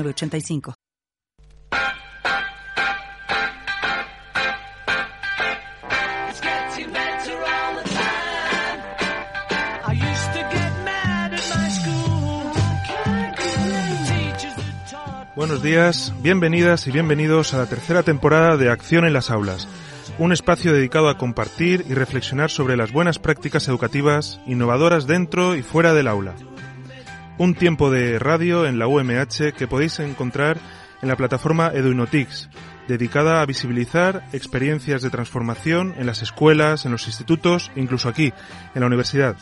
85 Buenos días, bienvenidas y bienvenidos a la tercera temporada de Acción en las Aulas, un espacio dedicado a compartir y reflexionar sobre las buenas prácticas educativas innovadoras dentro y fuera del aula un tiempo de radio en la UMH que podéis encontrar en la plataforma Eduinotix, dedicada a visibilizar experiencias de transformación en las escuelas, en los institutos incluso aquí, en la universidad.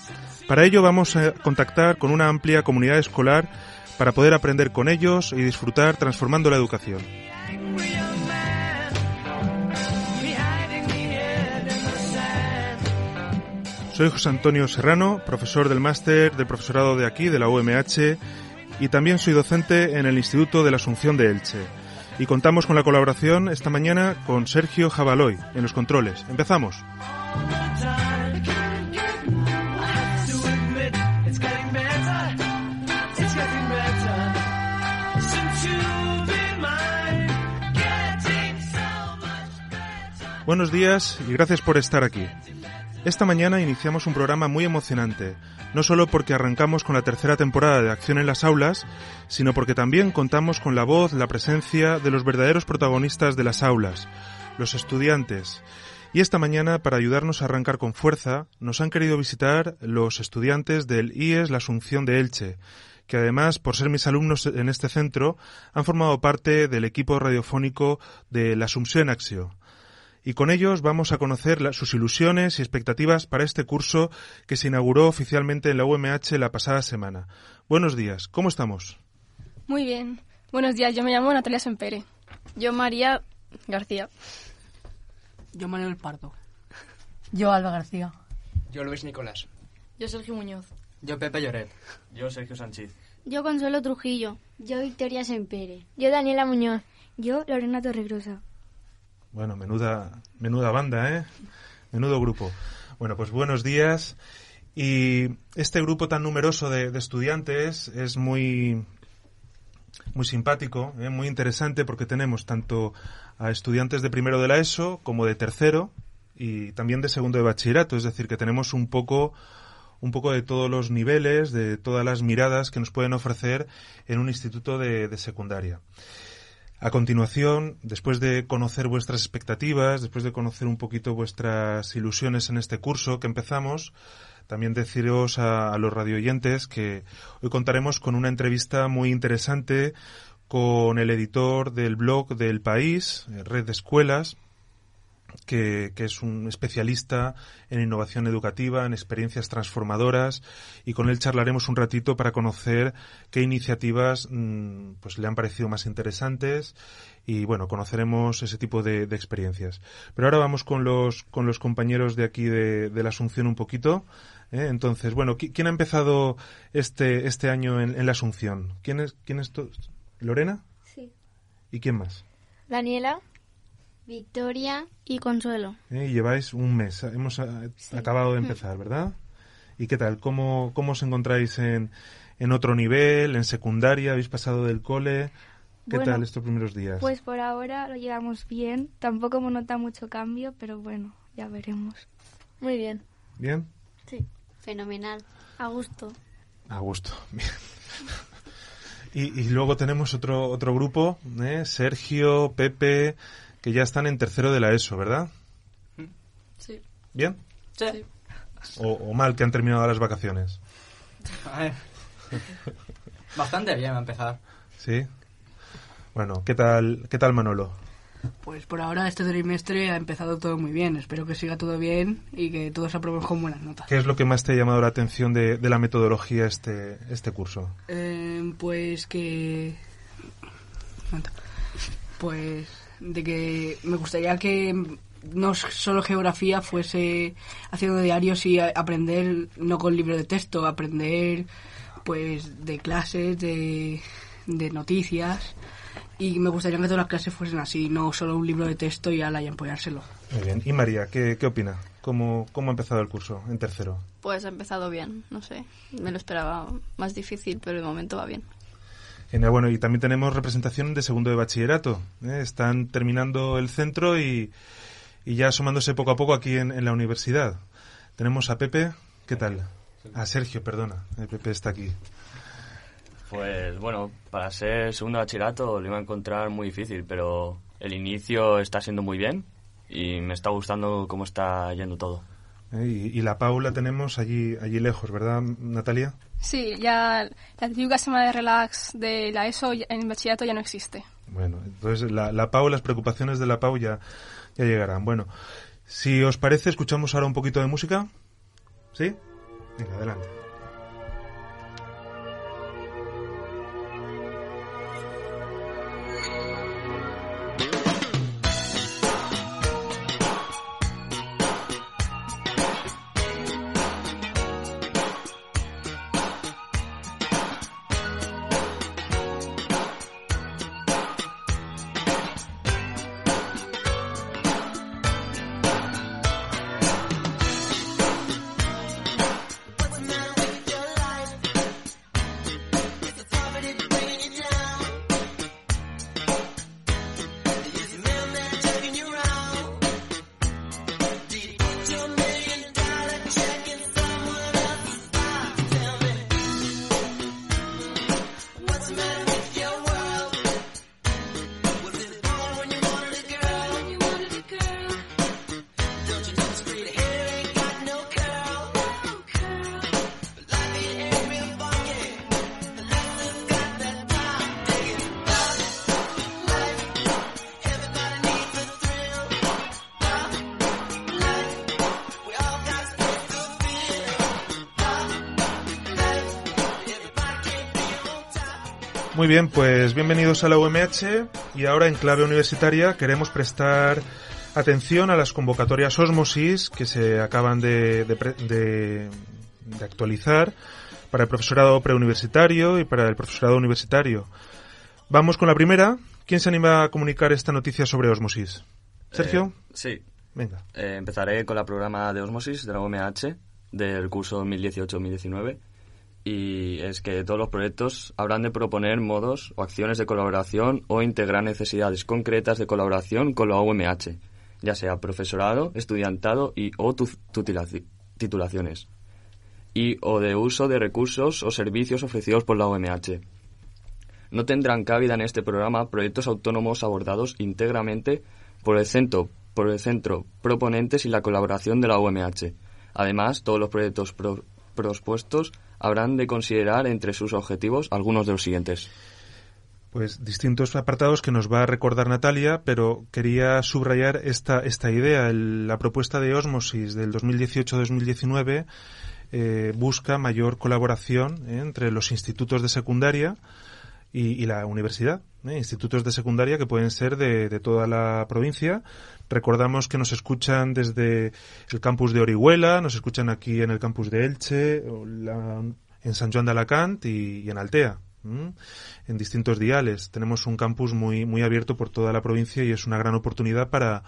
Para ello vamos a contactar con una amplia comunidad escolar para poder aprender con ellos y disfrutar transformando la educación. Soy José Antonio Serrano, profesor del máster del profesorado de aquí, de la UMH, y también soy docente en el Instituto de la Asunción de Elche. Y contamos con la colaboración esta mañana con Sergio Jabaloy en los controles. Empezamos. Buenos días y gracias por estar aquí. Esta mañana iniciamos un programa muy emocionante, no solo porque arrancamos con la tercera temporada de Acción en las Aulas, sino porque también contamos con la voz, la presencia de los verdaderos protagonistas de las aulas, los estudiantes. Y esta mañana, para ayudarnos a arrancar con fuerza, nos han querido visitar los estudiantes del IES La Asunción de Elche, que además, por ser mis alumnos en este centro, han formado parte del equipo radiofónico de La Asunción Axio y con ellos vamos a conocer sus ilusiones y expectativas para este curso que se inauguró oficialmente en la UMH la pasada semana. Buenos días, ¿cómo estamos? Muy bien. Buenos días, yo me llamo Natalia Sempere. Yo María García. Yo Manuel Pardo. Yo Alba García. Yo Luis Nicolás. Yo Sergio Muñoz. Yo Pepe Lloret. Yo Sergio Sánchez. Yo Consuelo Trujillo. Yo Victoria Sempere. Yo Daniela Muñoz. Yo Lorena Torregrosa. Bueno, menuda, menuda banda, ¿eh? Menudo grupo. Bueno, pues buenos días. Y este grupo tan numeroso de, estudiantes es muy, muy simpático, ¿eh? muy interesante porque tenemos tanto a estudiantes de primero de la ESO como de tercero y también de segundo de bachillerato. Es decir, que tenemos un poco un poco de todos los niveles, de todas las miradas que nos pueden ofrecer en un instituto de secundaria. A continuación, después de conocer vuestras expectativas, después de conocer un poquito vuestras ilusiones en este curso que empezamos, también deciros a, los radioyentes que hoy contaremos con una entrevista muy interesante con el editor del blog del país, Red de Escuelas, que, es un especialista en innovación educativa, en experiencias transformadoras, y con él charlaremos un ratito para conocer qué iniciativas mm, pues le han parecido más interesantes y bueno, conoceremos ese tipo de, experiencias. Pero ahora vamos con los, con los compañeros de aquí de, la Asunción un poquito. ¿eh? Entonces, bueno, ¿quién ha empezado este, este año en, la Asunción? ¿Quién es, quién es ¿Lorena? Sí. ¿Y quién más? Daniela. Victoria y Consuelo. Eh, lleváis un mes, hemos eh, acabado de mm. empezar, ¿verdad? ¿Y qué tal? ¿Cómo, cómo os encontráis en, en otro nivel, en secundaria? ¿Habéis pasado del cole? ¿Qué tal estos primeros días? Pues por ahora lo llevamos bien. Tampoco hemos notado mucho cambio, pero bueno, ya veremos. Muy bien. ¿Bien? Sí. Fenomenal. A gusto. A gusto, bien. y, y, luego tenemos otro, otro grupo, ¿eh? Sergio, Pepe, que ya están en tercero de la ESO, ¿verdad? Sí. ¿Bien? Sí. O, mal que han terminado las vacaciones. Bastante bien a empezar. Sí. Bueno, ¿qué tal, qué tal Manolo? Pues por ahora este trimestre ha empezado todo muy bien. Espero que siga todo bien y que todos aprueben con buenas notas. ¿Qué es lo que más te ha llamado la atención de, la metodología este, este curso? Eh, pues que Pues de que me gustaría que no solo geografía fuese haciendo diarios y aprender no con libro de texto, aprender pues de clases, de, de noticias y me gustaría que todas las clases fuesen así, no solo un libro de texto y ala y apoyárselo. Muy bien. ¿Y María, qué, qué opina? ¿Cómo, ¿Cómo ha empezado el curso en tercero? Pues ha empezado bien, no sé. Me lo esperaba más difícil, pero de momento va bien. Bueno, y también tenemos representación de segundo de bachillerato. ¿eh? Están terminando el centro y, y, ya asomándose poco a poco aquí en, en, la universidad. Tenemos a Pepe, ¿qué tal? A Sergio, perdona. El Pepe está aquí. Pues bueno, para ser segundo de bachillerato lo iba a encontrar muy difícil, pero el inicio está siendo muy bien y me está gustando cómo está yendo todo. ¿Eh? Y, y, la Paula tenemos allí, allí lejos, ¿verdad, Natalia? Sí, ya la típica semana de relax de la ESO en bachillerato ya no existe. Bueno, entonces la, la Pau, las preocupaciones de la Pau ya, ya llegarán. Bueno, si os parece, escuchamos ahora un poquito de música. ¿Sí? Venga, adelante. Muy bien, pues bienvenidos a la UMH y ahora en clave universitaria queremos prestar atención a las convocatorias Osmosis que se acaban de, de, de, de actualizar para el profesorado preuniversitario y para el profesorado universitario. Vamos con la primera. ¿Quién se anima a comunicar esta noticia sobre Osmosis? ¿Sergio? Eh, sí. Venga. Eh, empezaré con la programa de Osmosis de la UMH del curso 2018-2019 y es que todos los proyectos habrán de proponer modos o acciones de colaboración o integrar necesidades concretas de colaboración con la UMH, ya sea profesorado, estudiantado y o titulaciones, y o de uso de recursos o servicios ofrecidos por la UMH. No tendrán cabida en este programa proyectos autónomos abordados íntegramente por el centro, por el centro proponentes y la colaboración de la UMH. Además, todos los proyectos pro propuestos habrán de considerar entre sus objetivos algunos de los siguientes. Pues distintos apartados que nos va a recordar Natalia, pero quería subrayar esta, esta idea. El, la propuesta de Osmosis del 2018-2019 eh, busca mayor colaboración eh, entre los institutos de secundaria y, y la universidad. Eh, institutos de secundaria que pueden ser de, de, toda la provincia. Recordamos que nos escuchan desde el campus de Orihuela, nos escuchan aquí en el campus de Elche, en San Juan de Alacant y, y en Altea. en distintos diales. Tenemos un campus muy, muy abierto por toda la provincia y es una gran oportunidad para,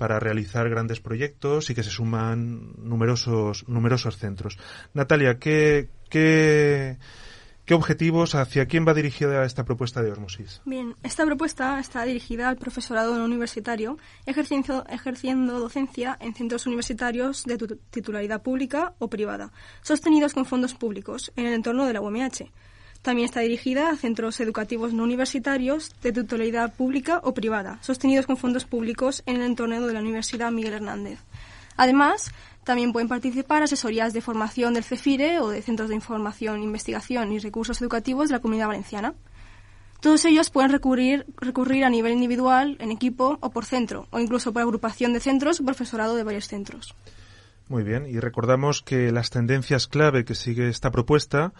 para realizar grandes proyectos y que se suman numerosos, numerosos centros. Natalia, ¿qué, qué, ¿Qué objetivos, hacia quién va dirigida esta propuesta de Osmosis? Bien, esta propuesta está dirigida al profesorado no universitario, ejerciendo, ejerciendo docencia en centros universitarios de titularidad pública o privada, sostenidos con fondos públicos en el entorno de la UMH. También está dirigida a centros educativos no universitarios de titularidad pública o privada, sostenidos con fondos públicos en el entorno de la Universidad Miguel Hernández. Además, también pueden participar asesorías de formación del CEFIRE o de Centros de Información, Investigación y Recursos Educativos de la Comunidad Valenciana. Todos ellos pueden recurrir, recurrir a nivel individual, en equipo o por centro, o incluso por agrupación de centros o profesorado de varios centros. Muy bien, y recordamos que las tendencias clave que sigue esta propuesta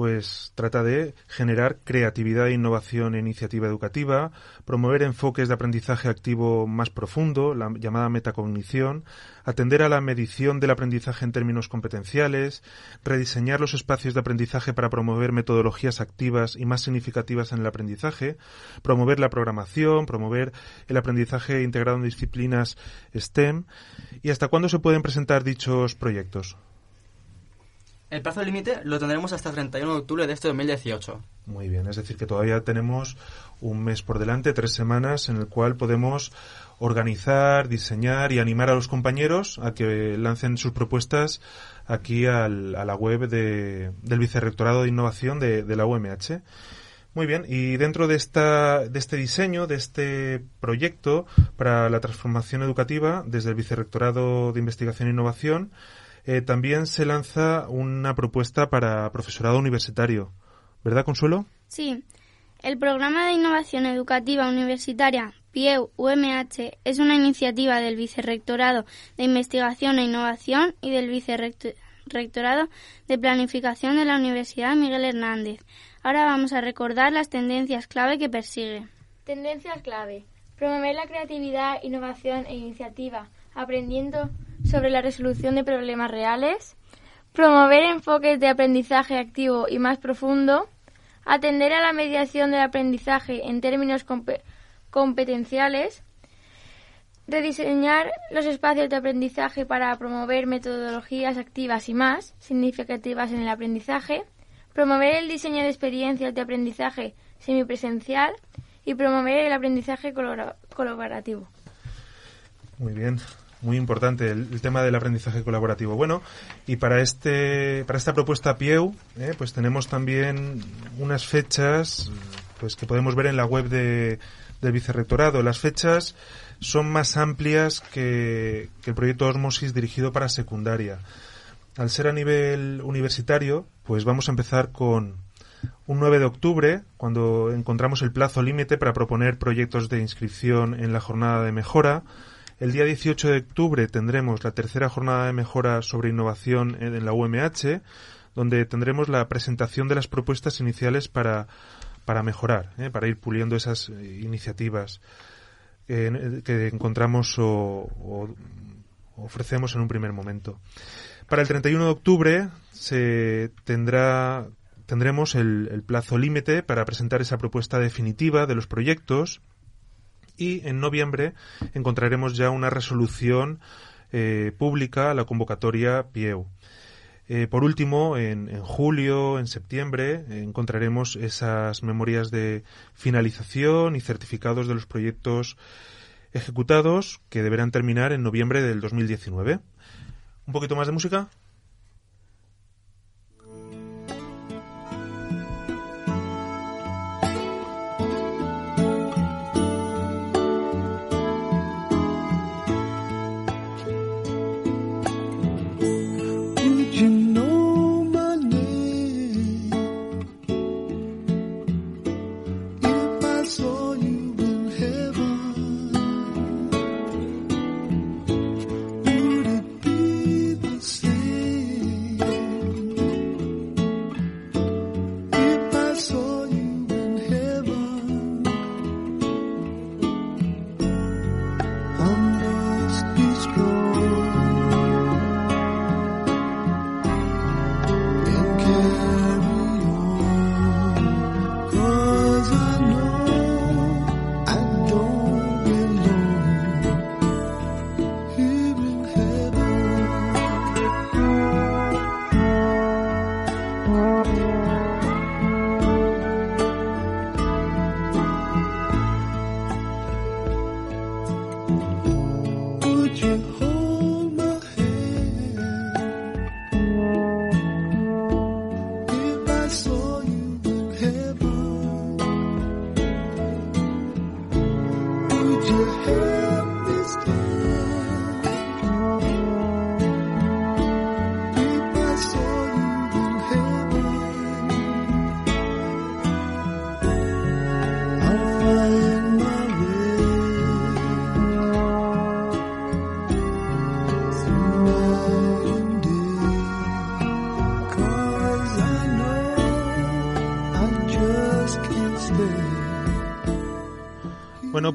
pues trata de generar creatividad e innovación e iniciativa educativa, promover enfoques de aprendizaje activo más profundo, la llamada metacognición, atender a la medición del aprendizaje en términos competenciales, rediseñar los espacios de aprendizaje para promover metodologías activas y más significativas en el aprendizaje, promover la programación, promover el aprendizaje integrado en disciplinas STEM. ¿Y hasta cuándo se pueden presentar dichos proyectos? El plazo límite lo tendremos hasta el 31 de octubre de este 2018. Muy bien, es decir, que todavía tenemos un mes por delante, tres semanas, en el cual podemos organizar, diseñar y animar a los compañeros a que lancen sus propuestas aquí al, a la web de, del Vicerrectorado de Innovación de, de la UMH. Muy bien, y dentro de, esta, de este diseño, de este proyecto para la transformación educativa, desde el Vicerrectorado de Investigación e Innovación, eh, también se lanza una propuesta para profesorado universitario. ¿Verdad, Consuelo? Sí. El Programa de Innovación Educativa Universitaria PIEU UMH es una iniciativa del Vicerrectorado de Investigación e Innovación y del Vicerrectorado de Planificación de la Universidad Miguel Hernández. Ahora vamos a recordar las tendencias clave que persigue. Tendencias clave. Promover la creatividad, innovación e iniciativa, aprendiendo sobre la resolución de problemas reales, promover enfoques de aprendizaje activo y más profundo, atender a la mediación del aprendizaje en términos competenciales, rediseñar los espacios de aprendizaje para promover metodologías activas y más significativas en el aprendizaje, promover el diseño de experiencias de aprendizaje semipresencial y promover el aprendizaje colaborativo. Muy bien muy importante el, tema del aprendizaje colaborativo. Bueno, y para este para esta propuesta PIEU, eh, pues tenemos también unas fechas pues que podemos ver en la web de, del vicerrectorado. Las fechas son más amplias que, que el proyecto Osmosis dirigido para secundaria. Al ser a nivel universitario, pues vamos a empezar con un 9 de octubre, cuando encontramos el plazo límite para proponer proyectos de inscripción en la jornada de mejora. El día 18 de octubre tendremos la tercera jornada de mejora sobre innovación en la UMH, donde tendremos la presentación de las propuestas iniciales para, para mejorar, ¿eh? para ir puliendo esas eh, iniciativas eh, que encontramos o, ofrecemos en un primer momento. Para el 31 de octubre se tendrá tendremos el plazo límite para presentar esa propuesta definitiva de los proyectos y en noviembre encontraremos ya una resolución eh, pública a la convocatoria PIEU. Eh, por último, en, en, julio, en septiembre, encontraremos esas memorias de finalización y certificados de los proyectos ejecutados que deberán terminar en noviembre del 2019. ¿Un poquito más de música?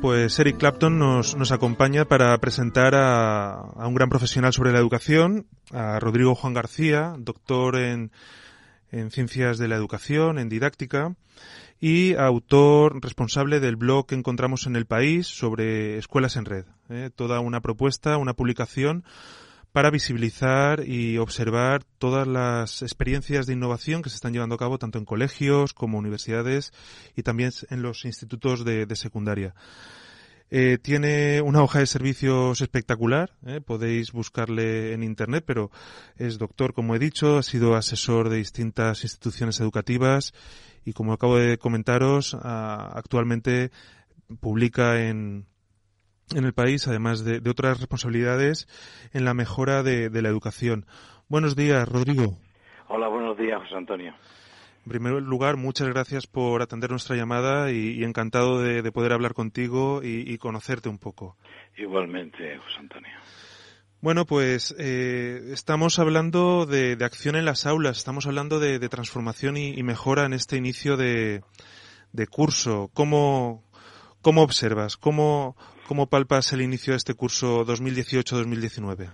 Pues Eric Clapton nos, nos acompaña para presentar a, a, un gran profesional sobre la educación, a Rodrigo Juan García, doctor en, en Ciencias de la Educación, en Didáctica, y autor responsable del blog que encontramos en el país sobre escuelas en red. ¿eh? Toda una propuesta, una publicación para visibilizar y observar todas las experiencias de innovación que se están llevando a cabo tanto en colegios como universidades y también en los institutos de, secundaria. Eh, tiene una hoja de servicios espectacular, ¿eh? podéis buscarle en internet, pero es doctor, como he dicho, ha sido asesor de distintas instituciones educativas y, como acabo de comentaros, a, actualmente publica en, en el país, además de, de otras responsabilidades en la mejora de, de, la educación. Buenos días, Rodrigo. Hola, buenos días, José Antonio. En primer lugar, muchas gracias por atender nuestra llamada y, y encantado de, de, poder hablar contigo y, y, conocerte un poco. Igualmente, José Antonio. Bueno, pues eh, estamos hablando de, de, acción en las aulas, estamos hablando de, de transformación y, y, mejora en este inicio de, curso. ¿Cómo, cómo observas? ¿Cómo, ¿Cómo palpas el inicio de este curso 2018-2019?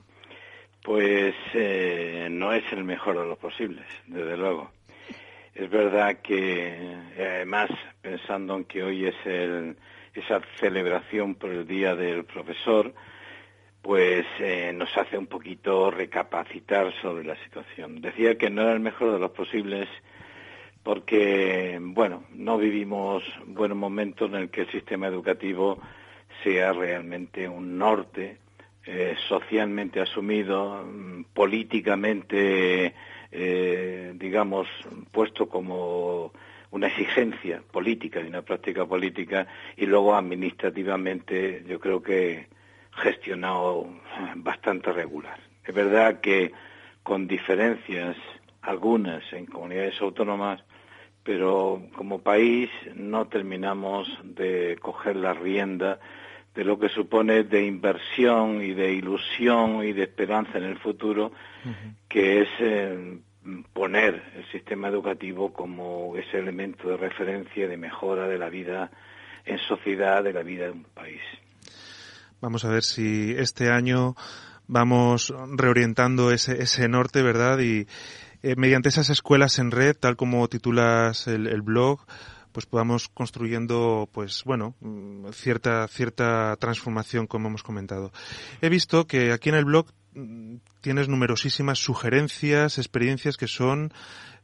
Pues eh, no es el mejor de los posibles, desde luego. Es verdad que, además, pensando en que hoy es el, esa celebración por el Día del Profesor, pues eh, nos hace un poquito recapacitar sobre la situación. Decía que no era el mejor de los posibles porque, bueno, no vivimos buenos momentos en el que el sistema educativo sea realmente un norte eh, socialmente asumido, mm, políticamente, eh, digamos, puesto como una exigencia política y una práctica política, y luego administrativamente yo creo que gestionado bastante regular. Es verdad que con diferencias algunas en comunidades autónomas, pero como país no terminamos de coger la rienda de lo que supone de inversión y de ilusión y de esperanza en el futuro, uh -huh. que es eh, poner el sistema educativo como ese elemento de referencia, de mejora de la vida en sociedad, de la vida de un país. Vamos a ver si este año vamos reorientando ese, ese norte, ¿verdad? Y eh, mediante esas escuelas en red, tal como titulas el, el blog, pues podamos construyendo pues bueno cierta cierta transformación como hemos comentado. He visto que aquí en el blog mm, tienes numerosísimas sugerencias experiencias que son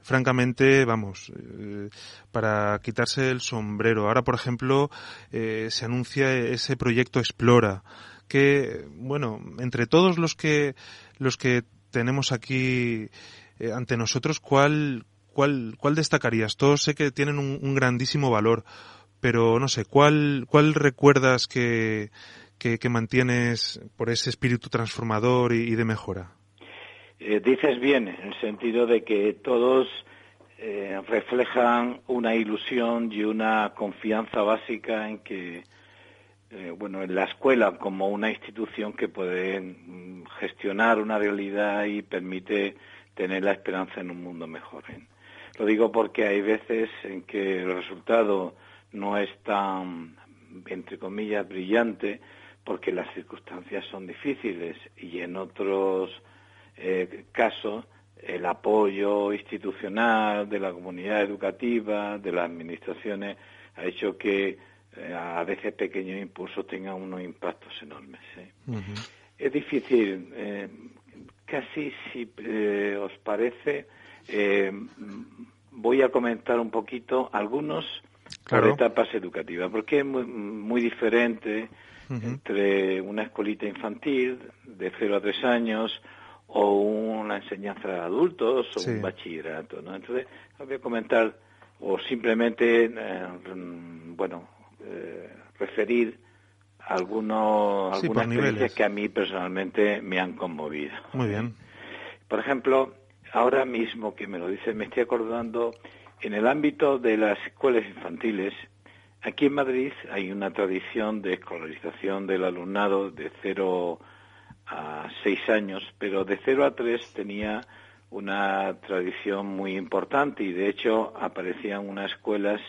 francamente vamos eh, para quitarse el sombrero. Ahora por ejemplo eh, se anuncia ese proyecto explora que bueno entre todos los que los que tenemos aquí eh, ante nosotros cuál ¿cuál, cuál destacarías? Todos sé que tienen un, grandísimo valor, pero no sé, ¿cuál, cuál recuerdas que, que, mantienes por ese espíritu transformador y, de mejora? Eh, dices bien, en el sentido de que todos eh, reflejan una ilusión y una confianza básica en que, eh, bueno, en la escuela como una institución que puede mm, gestionar una realidad y permite tener la esperanza en un mundo mejor. Lo digo porque hay veces en que el resultado no es tan, entre comillas, brillante, porque las circunstancias son difíciles y en otros eh, casos el apoyo institucional de la comunidad educativa, de las administraciones, ha hecho que eh, a veces pequeños impulsos tengan unos impactos enormes. ¿eh? Uh -huh. Es difícil, eh, casi si os parece, eh, voy a comentar un poquito algunos claro. por etapas educativas, porque es muy, muy diferente uh -huh. entre una escolita infantil de 0 a 3 años o una enseñanza de adultos o sí. un bachillerato, ¿no? Entonces, voy a comentar o simplemente, eh, bueno, eh, referir algunos, sí, algunas experiencias que a mí personalmente me han conmovido. Muy bien. Por ejemplo, ahora mismo que me lo dice, me estoy acordando, en el ámbito de las escuelas infantiles, aquí en Madrid hay una tradición de escolarización del alumnado de 0 a 6 años, pero de 0 a 3 tenía una tradición muy importante y de hecho aparecían unas escuelas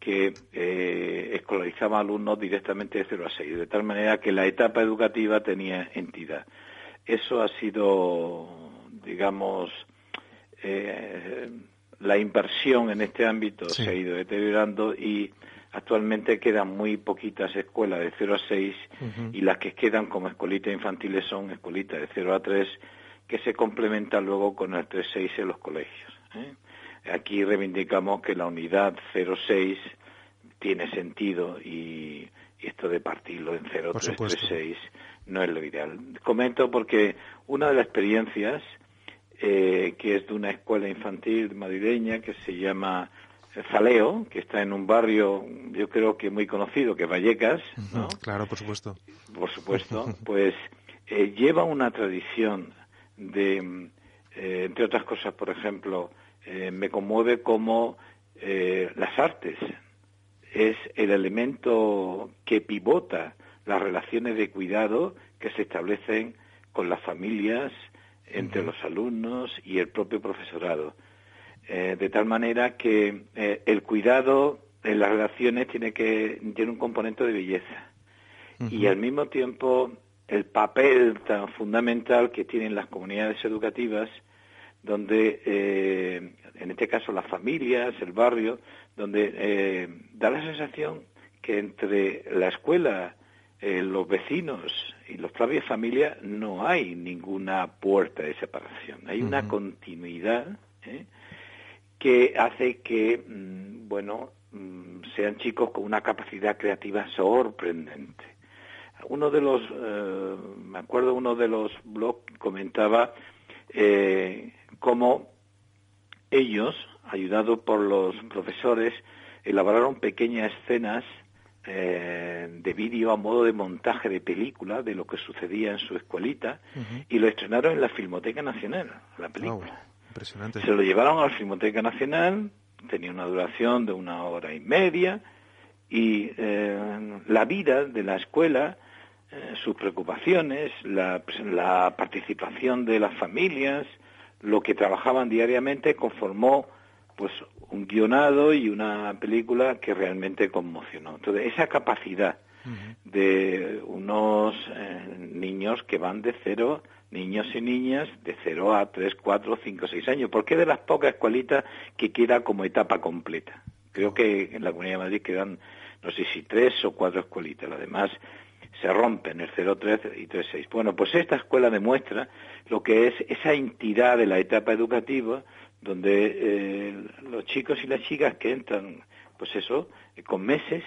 que eh, escolarizaba alumnos directamente de 0 a 6, de tal manera que la etapa educativa tenía entidad. Eso ha sido, digamos, eh, la inversión en este ámbito se ha ido deteriorando y actualmente quedan muy poquitas escuelas de 0 a 6 y las que quedan como escuelitas infantiles son escuelitas de 0 a 3 que se complementan luego con el 3-6 en los colegios. ¿eh? Aquí reivindicamos que la unidad 0-6 tiene sentido y, esto de partirlo en 0-3-3-6 no es lo ideal. Comento porque una de las experiencias eh, que es de una escuela infantil madrileña que se llama Zaleo, que está en un barrio, yo creo que muy conocido, que es Vallecas, ¿no? Claro, por supuesto. Por supuesto, pues eh, lleva una tradición de, eh, entre otras cosas, por ejemplo, eh, me conmueve como las artes es el elemento que pivota las relaciones de cuidado que se establecen con las familias, entre los alumnos y el propio profesorado. Eh, de tal manera que eh, el cuidado en las relaciones tiene que tiene un componente de belleza y al mismo tiempo el papel tan fundamental que tienen las comunidades educativas donde eh, en este caso las familias el barrio donde da la sensación que entre la escuela los vecinos y los propias familias no hay ninguna puerta de separación hay una continuidad ¿eh? que hace que, mm, bueno, mm, sean chicos con una capacidad creativa sorprendente. Uno de los, eh, me acuerdo uno de los blogs comentaba eh, cómo ellos, ayudados por los profesores, elaboraron pequeñas escenas eh, de vídeo a modo de montaje de película de lo que sucedía en su escuelita y lo estrenaron en la Filmoteca Nacional, la película. Se lo llevaron a la Filmoteca Nacional, tenía una duración de una hora y media, y eh, la vida de la escuela, eh, sus preocupaciones, la, la, participación de las familias, lo que trabajaban diariamente, conformó pues un guionado y una película que realmente conmocionó. Entonces, esa capacidad de unos eh, niños que van de cero niños y niñas de 0 a 3, 4, 5, 6 años, porque es de las pocas escuelitas que queda como etapa completa. Creo que en la Comunidad de Madrid quedan, no sé si tres o cuatro escuelitas, las demás se rompen, el 0, 3 y 3, 6. Bueno, pues esta escuela demuestra lo que es esa entidad de la etapa educativa, donde eh, los chicos y las chicas que entran, pues eso, con meses,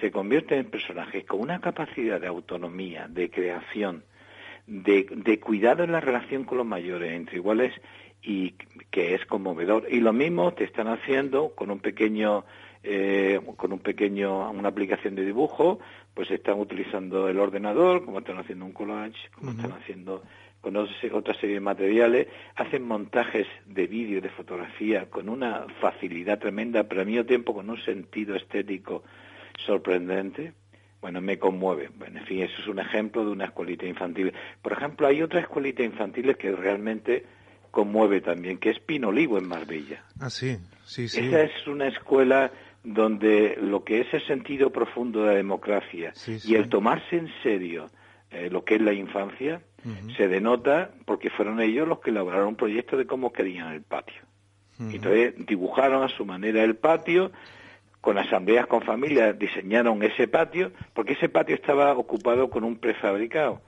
se convierten en personajes con una capacidad de autonomía, de creación, de, de cuidado en la relación con los mayores entre iguales y que es conmovedor. Y lo mismo te están haciendo con un pequeño eh, con un pequeño una aplicación de dibujo, pues están utilizando el ordenador, como están haciendo un collage, como están haciendo con otra serie de materiales, hacen montajes de vídeo, de fotografía, con una facilidad tremenda, pero al mismo tiempo con un sentido estético sorprendente bueno, me conmueve. Bueno, en fin, eso es un ejemplo de una escuelita infantil. Por ejemplo, hay otra escuelita infantil que realmente conmueve también, que es Pino Olivo en Marbella. Ah, sí, sí, sí. Esa es una escuela donde lo que es el sentido profundo de la democracia y el tomarse en serio eh, lo que es la infancia se denota porque fueron ellos los que elaboraron un proyecto de cómo querían el patio. Entonces dibujaron a su manera el patio, con asambleas con familias diseñaron ese patio, porque ese patio estaba ocupado con un prefabricado.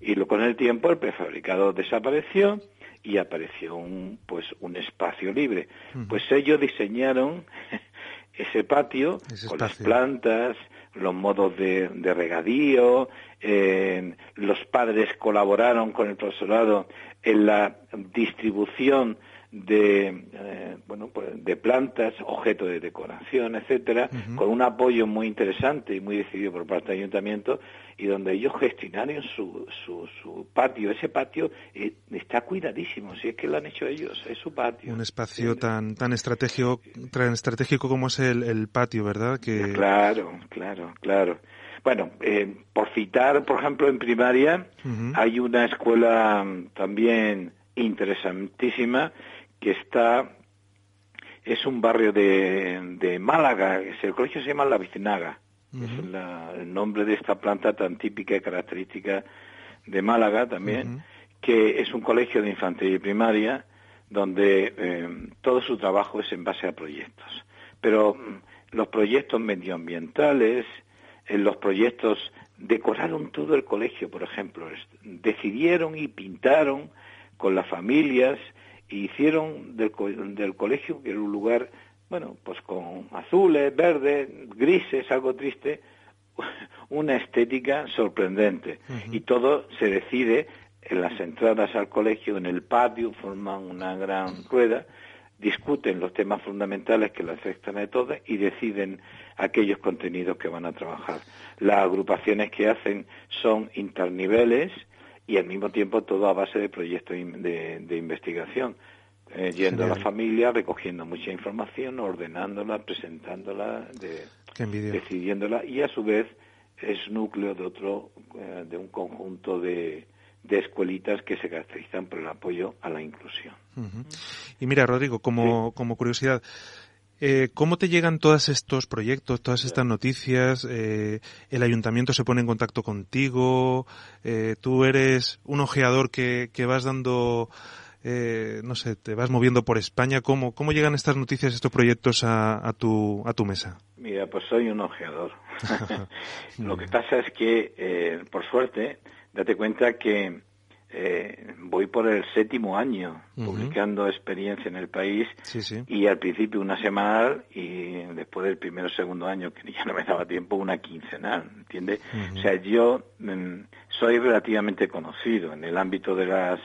Y lo, con el tiempo el prefabricado desapareció y apareció un, pues, un espacio libre. Pues ellos diseñaron ese patio con las plantas, los modos de, regadío, eh, los padres colaboraron con el profesorado en la distribución de eh, bueno pues de plantas objeto de decoración etcétera con un apoyo muy interesante y muy decidido por parte del ayuntamiento y donde ellos gestionaron su, su, su patio. Ese patio eh, está cuidadísimo si es que lo han hecho ellos es su patio. Un espacio tan tan estratégico tan estratégico como es el, patio verdad que claro claro claro. Bueno, eh, por citar, por ejemplo, en primaria hay una escuela también interesantísima que está es un barrio de, de Málaga, el colegio se llama La Vicinaga, es la, el nombre de esta planta tan típica y característica de Málaga también, que es un colegio de infantería y primaria donde eh, todo su trabajo es en base a proyectos. Pero mm, los proyectos medioambientales, en los proyectos decoraron todo el colegio, por ejemplo, decidieron y pintaron con las familias e hicieron del, del colegio, que era un lugar, bueno, pues con azules, verdes, grises, algo triste, una estética sorprendente. Y todo se decide en las entradas al colegio, en el patio, forman una gran rueda, discuten los temas fundamentales que lo afectan a todos y deciden aquellos contenidos que van a trabajar. Las agrupaciones que hacen son interniveles y al mismo tiempo todo a base de proyectos de, investigación. Eh, yendo a la familia, recogiendo mucha información, ordenándola, presentándola, decidiéndola y a su vez es núcleo de otro, eh, de un conjunto de, de escuelitas que se caracterizan por el apoyo a la inclusión. Y mira, Rodrigo, como, como curiosidad, eh, ¿Cómo te llegan todos estos proyectos, todas estas noticias? Eh, ¿El ayuntamiento se pone en contacto contigo? Eh, ¿Tú eres un ojeador que, que vas dando, no sé, te vas moviendo por España? ¿Cómo, cómo llegan estas noticias, estos proyectos a, a, tu, a tu mesa? Mira, pues soy un ojeador. Lo que pasa es que, por suerte, date cuenta que eh, voy por el séptimo año publicando experiencia en el país y al principio una semanal y después del primero o segundo año, que ya no me daba tiempo, una quincenal, ¿entiendes? O sea, yo mm, soy relativamente conocido en el ámbito de las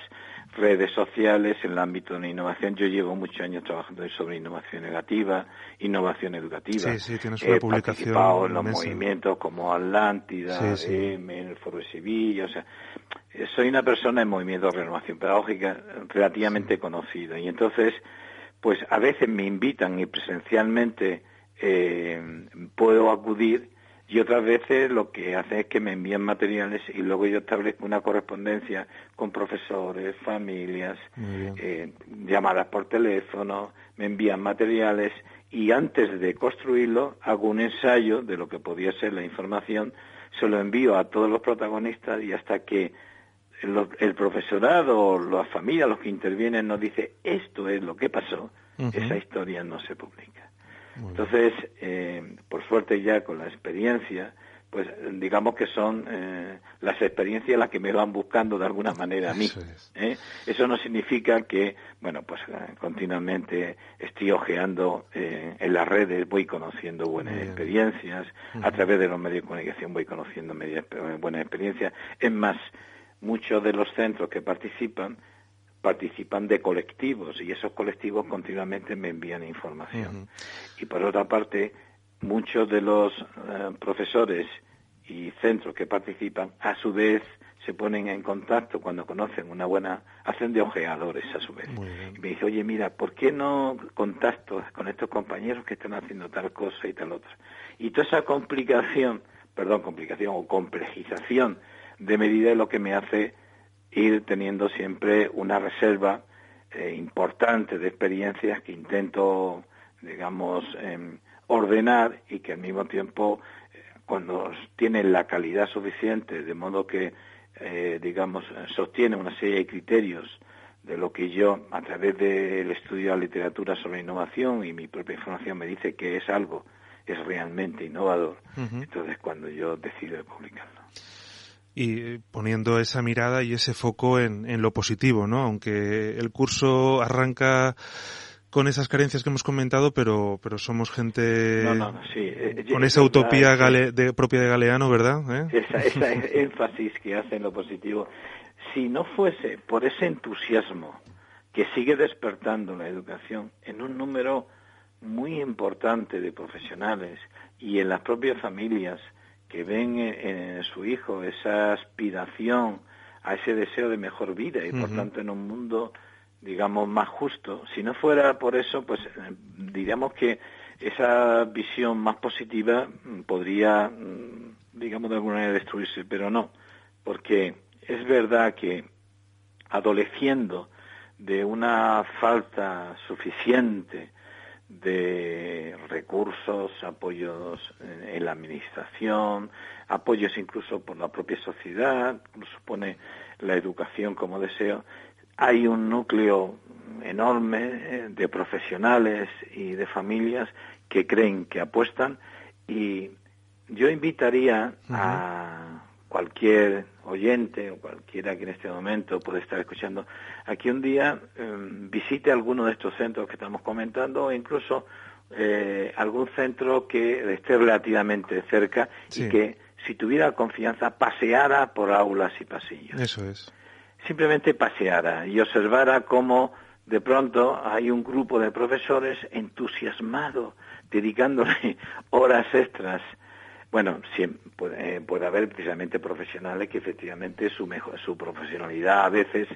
redes sociales, en el ámbito de la innovación. Yo llevo muchos años trabajando sobre innovación negativa, innovación educativa. Sí, sí, tienes una He publicación. participado en los movimientos como Atlántida, M, el Foro de Sevilla, o sea, soy una persona en movimiento de renovación pedagógica relativamente conocida y entonces, pues a veces me invitan y presencialmente eh, puedo acudir y otras veces lo que hace es que me envían materiales y luego yo establezco una correspondencia con profesores, familias, eh, llamadas por teléfono, me envían materiales y antes de construirlo hago un ensayo de lo que podía ser la información, se lo envío a todos los protagonistas y hasta que el, profesorado o las familias, los que intervienen, nos dice esto es lo que pasó, esa historia no se publica. Entonces, eh, por suerte ya con la experiencia, pues digamos que son eh, las experiencias las que me van buscando de alguna manera a mí. ¿eh? Eso no significa que, bueno, pues continuamente estoy ojeando en las redes, voy conociendo buenas experiencias, a través de los medios de comunicación voy conociendo buenas experiencias. Es más, muchos de los centros que participan participan de colectivos y esos colectivos continuamente me envían información. Y por otra parte, muchos de los eh, profesores y centros que participan, a su vez, se ponen en contacto cuando conocen una buena, hacen de ojeadores a su vez. Y me dice, oye, mira, ¿por qué no contacto con estos compañeros que están haciendo tal cosa y tal otra? Y toda esa complicación, perdón, complicación o complejización de medida es lo que me hace ir teniendo siempre una reserva eh, importante de experiencias que intento, digamos, em, ordenar y que al mismo tiempo, eh, cuando tienen la calidad suficiente, de modo que, eh, digamos, sostiene una serie de criterios de lo que yo, a través del estudio de la literatura sobre innovación y mi propia información me dice que es algo, es realmente innovador, entonces cuando yo decido publicarlo y poniendo esa mirada y ese foco en, en, lo positivo, ¿no? Aunque el curso arranca con esas carencias que hemos comentado, pero pero somos gente eh, con esa utopía de, propia de Galeano, ¿verdad? ¿Eh? Esa, esa énfasis que hace en lo positivo. Si no fuese por ese entusiasmo que sigue despertando la educación en un número muy importante de profesionales y en las propias familias, que ven en, su hijo esa aspiración a ese deseo de mejor vida y por tanto en un mundo digamos más justo. Si no fuera por eso pues eh, diríamos que esa visión más positiva mm, podría mm, digamos de alguna manera destruirse pero no porque es verdad que adoleciendo de una falta suficiente de recursos, apoyos en la administración, apoyos incluso por la propia sociedad, supone la educación como deseo. Hay un núcleo enorme eh, de profesionales y de familias que creen, que apuestan y yo invitaría a cualquier oyente o cualquiera que en este momento puede estar escuchando, a que un día em, visite alguno de estos centros que estamos comentando o incluso eh, algún centro que esté relativamente cerca y que si tuviera confianza paseara por aulas y pasillos. Eso es. Simplemente paseara y observara cómo de pronto hay un grupo de profesores entusiasmado, dedicándole horas extras bueno, sí, puede, eh, puede, haber precisamente profesionales que efectivamente su, mejor, su profesionalidad a veces,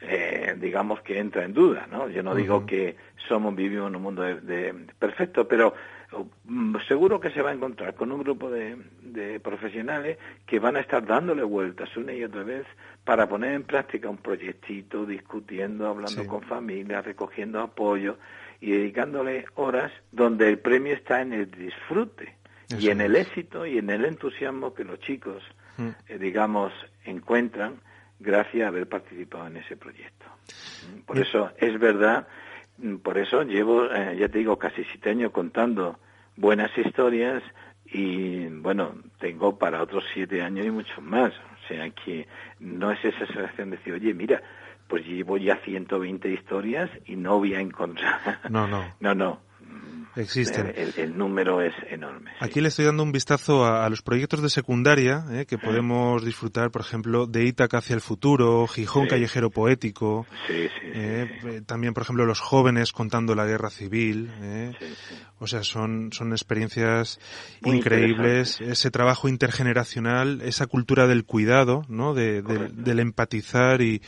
eh, digamos que entra en duda, ¿no? Yo no digo que somos, vivimos en un mundo de, perfecto, pero mm, seguro que se va a encontrar con un grupo de, de, profesionales que van a estar dándole vueltas una y otra vez para poner en práctica un proyectito, discutiendo, hablando con familias, recogiendo apoyo y dedicándole horas donde el premio está en el disfrute y en el éxito y en el entusiasmo que los chicos, mm. eh, digamos, encuentran gracias a haber participado en ese proyecto. Mm, por eso es verdad, mm, por eso llevo, eh, ya te digo, casi siete años contando buenas historias y bueno, tengo para otros siete años y muchos más. O sea que no es esa sensación de decir, oye, mira, pues llevo ya 120 historias y no voy a encontrar. No, no. no, no. Existen. El, número es enorme. Aquí le estoy dando un vistazo a, los proyectos de secundaria eh, que podemos disfrutar, por ejemplo, de Ítaca hacia el futuro, Gijón Callejero Poético. Sí, eh, eh, también, por ejemplo, los jóvenes contando la guerra civil. O sea, son, son experiencias increíbles. Ese trabajo intergeneracional, esa cultura del cuidado, ¿no? De, del empatizar y,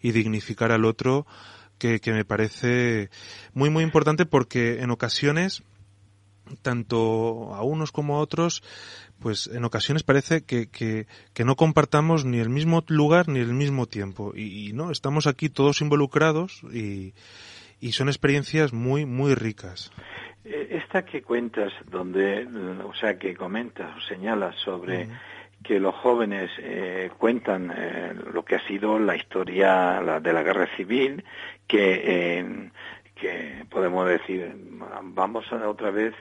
y dignificar al otro que, me parece muy, muy importante porque en ocasiones, tanto a unos como a otros, pues en ocasiones parece que, que, no compartamos ni el mismo lugar ni el mismo tiempo. Y, no, estamos aquí todos involucrados y, y son experiencias muy, muy ricas. Eh, esta que cuentas, donde, o sea, que comentas o señalas sobre que los jóvenes eh, cuentan eh, lo que ha sido la historia de la guerra civil, que, eh, que podemos decir, vamos a, otra vez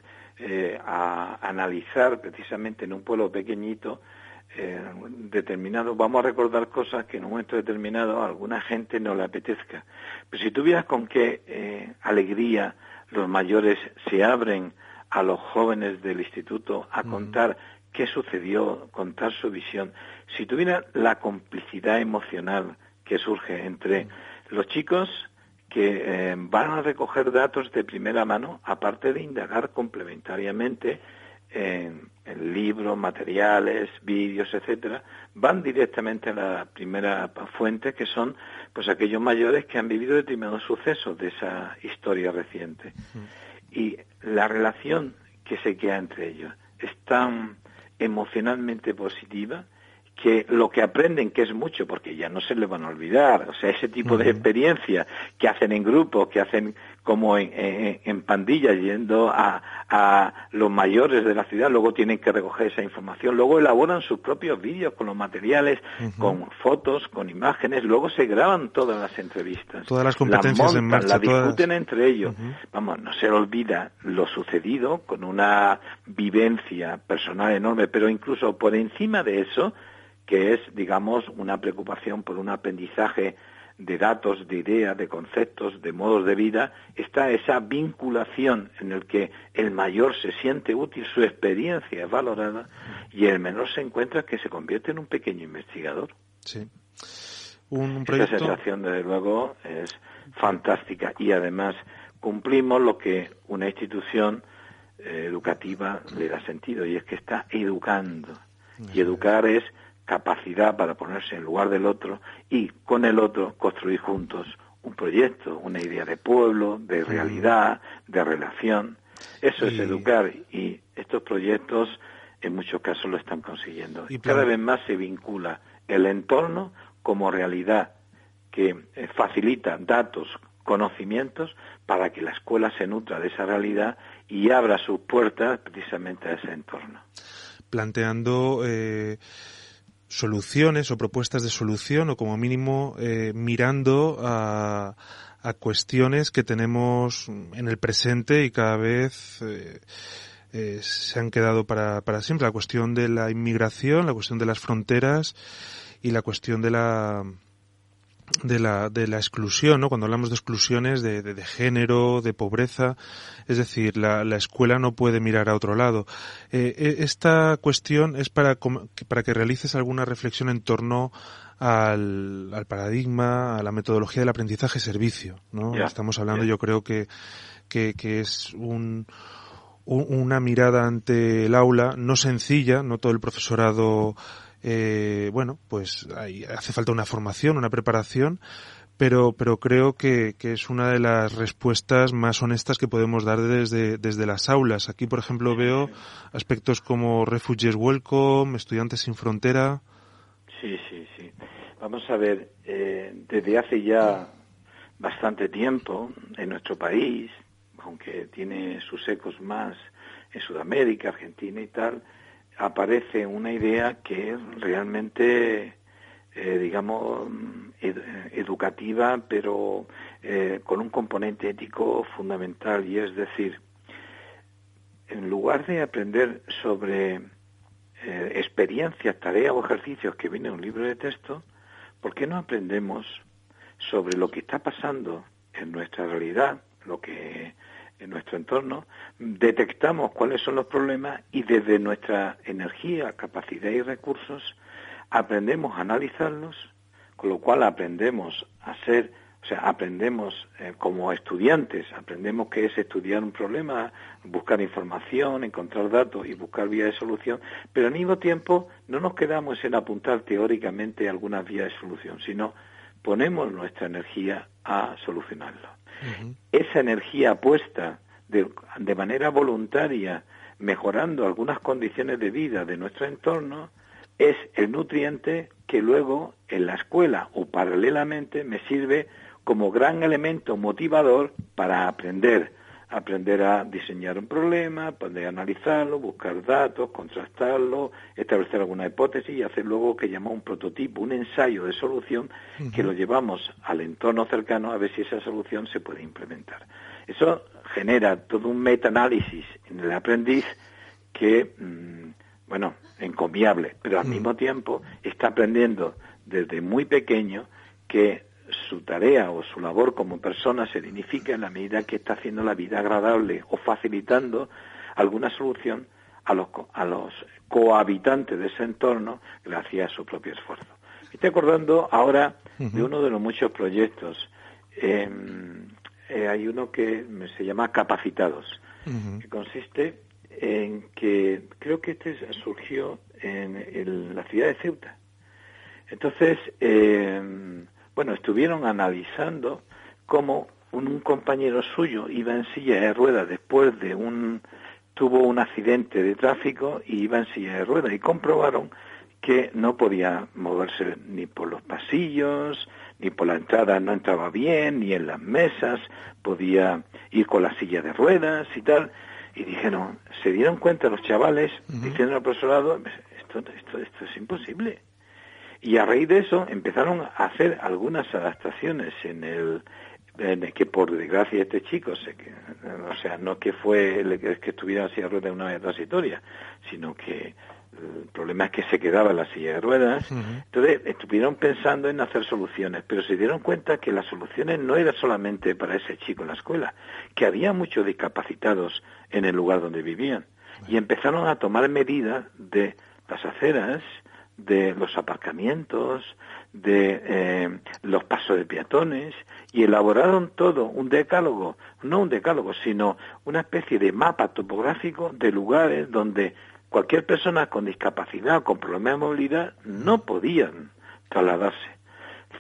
a analizar precisamente en un pueblo pequeñito determinado, vamos a recordar cosas que en un momento determinado a alguna gente no le apetezca. Pero si tuvieras con qué alegría los mayores se abren a los jóvenes del instituto a contar qué sucedió, contar su visión, si tuviera la complicidad emocional que surge entre los chicos que eh, van a recoger datos de primera mano, aparte de indagar complementariamente en, libros, materiales, vídeos, etcétera, van directamente a la primera fuente, que son pues aquellos mayores que han vivido determinados sucesos de esa historia reciente. Y la relación que se queda entre ellos es tan emocionalmente positiva que lo que aprenden, que es mucho, porque ya no se le van a olvidar, o sea, ese tipo de experiencia que hacen en grupo, que hacen como en, en, pandillas, yendo a, a, los mayores de la ciudad, luego tienen que recoger esa información, luego elaboran sus propios vídeos con los materiales, con fotos, con imágenes, luego se graban todas las entrevistas. Todas las competencias la en marcha. La discuten entre ellos. Vamos, no se olvida lo sucedido con una vivencia personal enorme, pero incluso por encima de eso, que es, digamos, una preocupación por un aprendizaje de datos, de ideas, de conceptos, de modos de vida, está esa vinculación en el que el mayor se siente útil, su experiencia es valorada y el menor se encuentra que se convierte en un pequeño investigador. Sí. Un proyecto... Esa sensación, desde luego, es fantástica y además cumplimos lo que una institución eh, educativa le da sentido y es que está educando. Y educar es capacidad para ponerse en lugar del otro y con el otro construir juntos un proyecto, una idea de pueblo, de realidad, de relación. Eso es educar y estos proyectos en muchos casos lo están consiguiendo. Y Cada vez más se vincula el entorno como realidad que eh, facilita datos conocimientos para que la escuela se nutra de esa realidad y abra sus puertas precisamente a ese entorno. Planteando eh, soluciones o propuestas de solución o como mínimo eh, mirando a, a, cuestiones que tenemos en el presente y cada vez eh, eh, se han quedado para, para siempre. La cuestión de la inmigración, la cuestión de las fronteras y la cuestión de la de la, de la exclusión, ¿no? Cuando hablamos de exclusiones de, de, de género, de pobreza, es decir, la, la, escuela no puede mirar a otro lado. Eh, eh esta cuestión es para, para que realices alguna reflexión en torno al, al paradigma, a la metodología del aprendizaje-servicio, ¿no? Yeah. Estamos hablando, yeah. yo creo que, que, que es un, un, una mirada ante el aula no sencilla, no todo el profesorado eh, bueno, pues hay, hace falta una formación, una preparación, pero, pero creo que, que, es una de las respuestas más honestas que podemos dar desde, desde las aulas. Aquí, por ejemplo, veo aspectos como Refugees Welcome, Estudiantes sin Frontera. Sí, sí, sí. Vamos a ver, eh, desde hace ya bastante tiempo en nuestro país, aunque tiene sus ecos más en Sudamérica, Argentina y tal, aparece una idea que es realmente, eh, digamos, ed educativa, pero eh, con un componente ético fundamental, y es decir, en lugar de aprender sobre eh, experiencias, tareas o ejercicios que viene en un libro de texto, ¿por qué no aprendemos sobre lo que está pasando en nuestra realidad, lo que en nuestro entorno, detectamos cuáles son los problemas y desde nuestra energía, capacidad y recursos aprendemos a analizarlos, con lo cual aprendemos a ser, o sea, aprendemos eh, como estudiantes, aprendemos qué es estudiar un problema, buscar información, encontrar datos y buscar vías de solución, pero al mismo tiempo no nos quedamos en apuntar teóricamente algunas vías de solución, sino ponemos nuestra energía a solucionarlo. Esa energía puesta de, manera voluntaria, mejorando algunas condiciones de vida de nuestro entorno, es el nutriente que luego en la escuela o paralelamente me sirve como gran elemento motivador para aprender, aprender a diseñar un problema, poder analizarlo, buscar datos, contrastarlo, establecer alguna hipótesis y hacer luego que llamamos un prototipo, un ensayo de solución uh -huh. que lo llevamos al entorno cercano a ver si esa solución se puede implementar. Eso genera todo un metaanálisis en el aprendiz que, mmm, bueno, encomiable, pero al uh -huh. mismo tiempo está aprendiendo desde muy pequeño que su tarea o su labor como persona se dignifica en la medida que está haciendo la vida agradable o facilitando alguna solución a los, a los cohabitantes de ese entorno gracias a su propio esfuerzo. Me estoy acordando ahora uh -huh. de uno de los muchos proyectos. Eh, eh, hay uno que se llama Capacitados, uh -huh. que consiste en que creo que este surgió en, en la ciudad de Ceuta. Entonces, eh, bueno, estuvieron analizando cómo un, un, compañero suyo iba en silla de ruedas después de un tuvo un accidente de tráfico y iba en silla de ruedas y comprobaron que no podía moverse ni por los pasillos, ni por la entrada no entraba bien, ni en las mesas, podía ir con la silla de ruedas y tal. Y dijeron, se dieron cuenta los chavales, uh -huh. diciendo al profesorado, esto, esto, esto es imposible. Y a raíz de eso empezaron a hacer algunas adaptaciones en el, en el que por desgracia este chico, se, que, o sea, no que fue el que estuviera en silla de ruedas de una manera transitoria, sino que el problema es que se quedaba en la silla de ruedas. Uh -huh. Entonces estuvieron pensando en hacer soluciones, pero se dieron cuenta que las soluciones no eran solamente para ese chico en la escuela, que había muchos discapacitados en el lugar donde vivían. Y empezaron a tomar medidas de las aceras, de los aparcamientos, de eh, los pasos de peatones y elaboraron todo un decálogo, no un decálogo, sino una especie de mapa topográfico de lugares donde cualquier persona con discapacidad o con problemas de movilidad no podían trasladarse.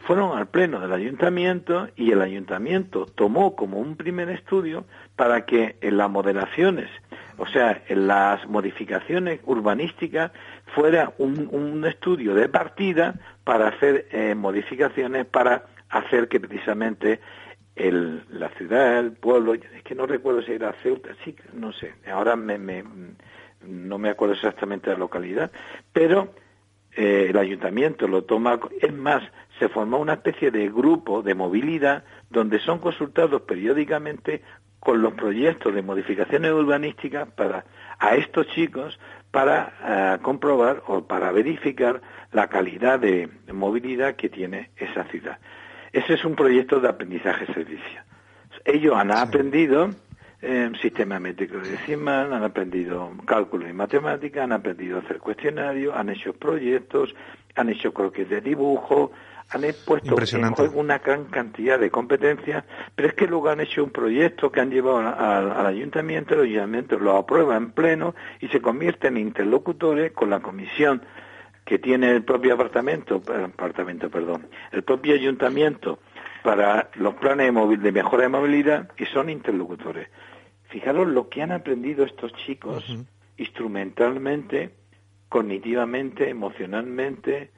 Fueron al pleno del ayuntamiento y el ayuntamiento tomó como un primer estudio para que en las modelaciones, o sea, las modificaciones urbanísticas, fuera un, estudio de partida para hacer eh, modificaciones para hacer que precisamente el, la ciudad, el pueblo, es que no recuerdo si era Ceuta, sí, no sé, ahora me, no me acuerdo exactamente la localidad, pero eh, el ayuntamiento lo toma, es más, se formó una especie de grupo de movilidad donde son consultados periódicamente con los proyectos de modificaciones urbanísticas para a estos chicos para eh, comprobar o para verificar la calidad de, movilidad que tiene esa ciudad. Ese es un proyecto de aprendizaje-servicio. Ellos han aprendido eh, sistema métrico decimal, han aprendido cálculo y matemática, han aprendido a hacer cuestionarios, han hecho proyectos, han hecho croquis de dibujo, han puesto en juego una gran cantidad de competencias, pero es que luego han hecho un proyecto que han llevado al, ayuntamiento, el ayuntamiento lo aprueba en pleno y se convierte en interlocutores con la comisión que tiene el propio apartamento, apartamento, perdón, el propio ayuntamiento para los planes de, de mejora de movilidad y son interlocutores. Fijaros lo que han aprendido estos chicos instrumentalmente, cognitivamente, emocionalmente,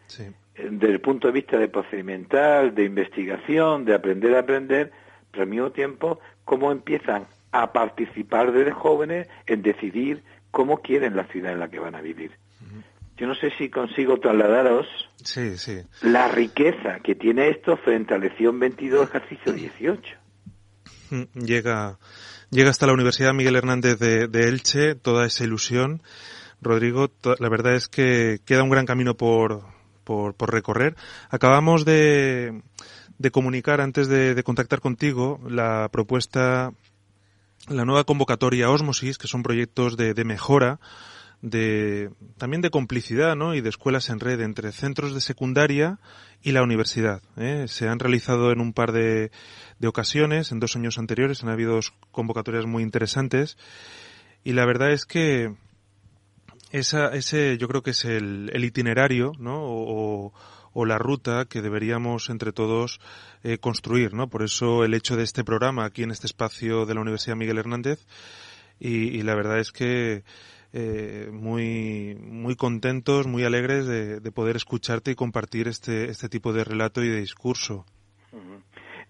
desde el punto de vista de procedimental, de investigación, de aprender a aprender, pero al mismo tiempo cómo empiezan a participar desde jóvenes en decidir cómo quieren la ciudad en la que van a vivir. Yo no sé si consigo trasladaros la riqueza que tiene esto frente a lección 22, ejercicio 18. Llega, llega hasta la Universidad Miguel Hernández de, de Elche toda esa ilusión. Rodrigo, la verdad es que queda un gran camino por, por, recorrer. Acabamos de, de comunicar antes de, contactar contigo la propuesta, la nueva convocatoria Osmosis, que son proyectos de, de mejora, de, también de complicidad, ¿no? Y de escuelas en red entre centros de secundaria y la universidad. ¿eh? Se han realizado en un par de, de ocasiones, en dos años anteriores, han habido convocatorias muy interesantes. Y la verdad es que esa, ese yo creo que es el, itinerario, ¿no? O, la ruta que deberíamos entre todos eh, construir, ¿no? Por eso el hecho de este programa aquí en este espacio de la Universidad Miguel Hernández y, y la verdad es que eh, muy muy contentos, muy alegres de, de, poder escucharte y compartir este este tipo de relato y de discurso.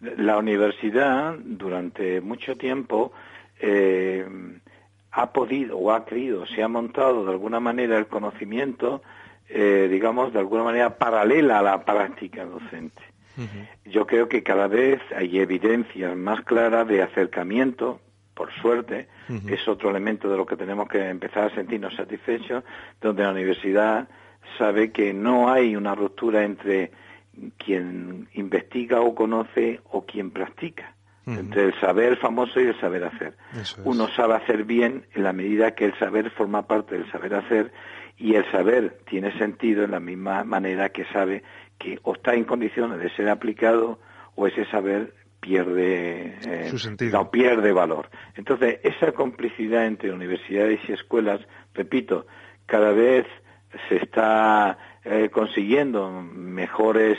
La universidad durante mucho tiempo eh, ha podido o ha querido, se ha montado de alguna manera el conocimiento, eh, digamos, de alguna manera paralela a la práctica docente. Yo creo que cada vez hay evidencias más claras de acercamiento, por suerte, es otro elemento de lo que tenemos que empezar a sentirnos satisfechos, donde la universidad sabe que no hay una ruptura entre quien investiga o conoce o quien practica entre el saber famoso y el saber hacer. Uno sabe hacer bien en la medida que el saber forma parte del saber hacer y el saber tiene sentido en la misma manera que sabe que o está en condiciones de ser aplicado o ese saber pierde eh, sentido. pierde valor. Entonces, esa complicidad entre universidades y escuelas, repito, cada vez se está eh, consiguiendo mejores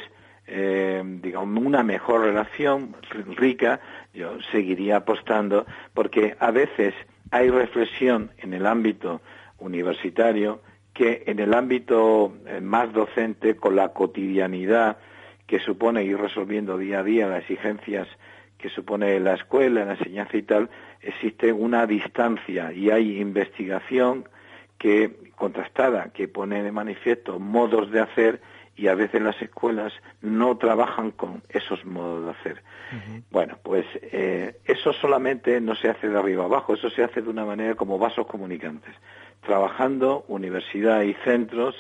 eh, digamos, una mejor relación rica, yo seguiría apostando, porque a veces hay reflexión en el ámbito universitario que en el ámbito eh, más docente, con la cotidianidad que supone ir resolviendo día a día las exigencias que supone la escuela, la enseñanza y tal, existe una distancia y hay investigación que contrastada que pone de manifiesto modos de hacer y a veces las escuelas no trabajan con esos modos de hacer. Bueno, pues eh, eso solamente no se hace de arriba abajo, eso se hace de una manera como vasos comunicantes, trabajando universidad y centros,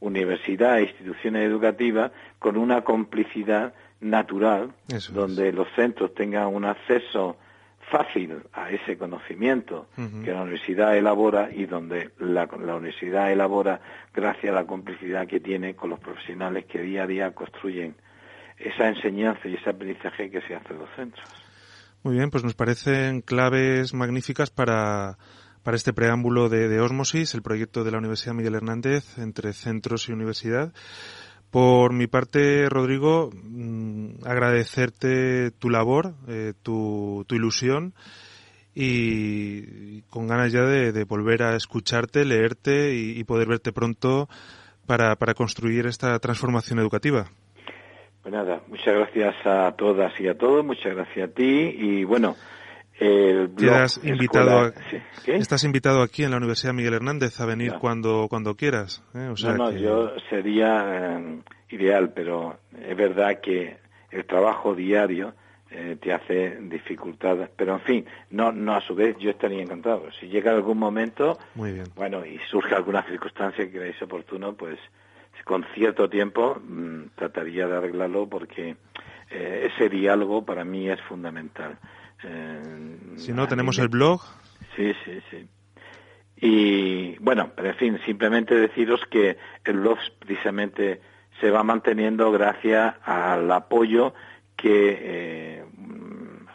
universidad e instituciones educativas con una complicidad natural, donde los centros tengan un acceso fácil a ese conocimiento que la universidad elabora y donde la, universidad elabora gracias a la complicidad que tiene con los profesionales que día a día construyen esa enseñanza y ese aprendizaje que se hace en los centros. Muy bien, pues nos parecen claves magníficas para, para este preámbulo de, de Osmosis, el proyecto de la Universidad Miguel Hernández entre centros y universidad. Por mi parte, Rodrigo, mm, agradecerte tu labor, eh, tu, tu, ilusión y con ganas ya de, volver a escucharte, leerte y, poder verte pronto para, para construir esta transformación educativa. Pues nada, muchas gracias a todas y a todos, muchas gracias a ti y bueno, blog invitado. Estás invitado aquí en la Universidad Miguel Hernández a venir cuando, cuando quieras. ¿eh? O sea no, no, que- yo sería eh, ideal, pero es verdad que el trabajo diario eh, te hace dificultades. Pero en fin, no, no a su vez yo estaría encantado. Si llega algún momento, Muy bien. bueno, y surge alguna circunstancia que creáis oportuno, pues con cierto tiempo mm, trataría de arreglarlo porque eh, ese diálogo para mí es fundamental. Eh, Si no, tenemos el blog. Sí, sí, sí. Y bueno, pero en fin, simplemente deciros que el blog precisamente se va manteniendo gracias al apoyo que eh,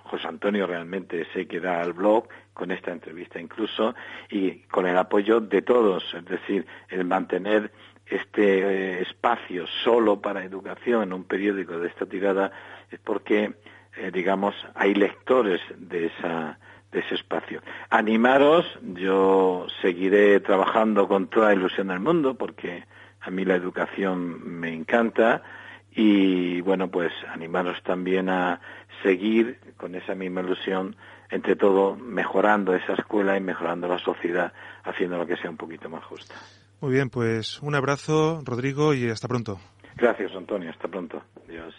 José Antonio realmente sé que da al blog con esta entrevista incluso y con el apoyo de todos, es decir, el mantener este eh, espacio solo para educación en un periódico de esta tirada es porque eh, digamos hay lectores de esa de ese espacio. Animaros, yo seguiré trabajando con toda ilusión del mundo porque a mí la educación me encanta y bueno, pues animaros también a seguir con esa misma ilusión, entre todo mejorando esa escuela y mejorando la sociedad, haciendo que sea un poquito más justa. Muy bien, pues un abrazo, Rodrigo, y hasta pronto. Gracias, Antonio. Hasta pronto. Adiós.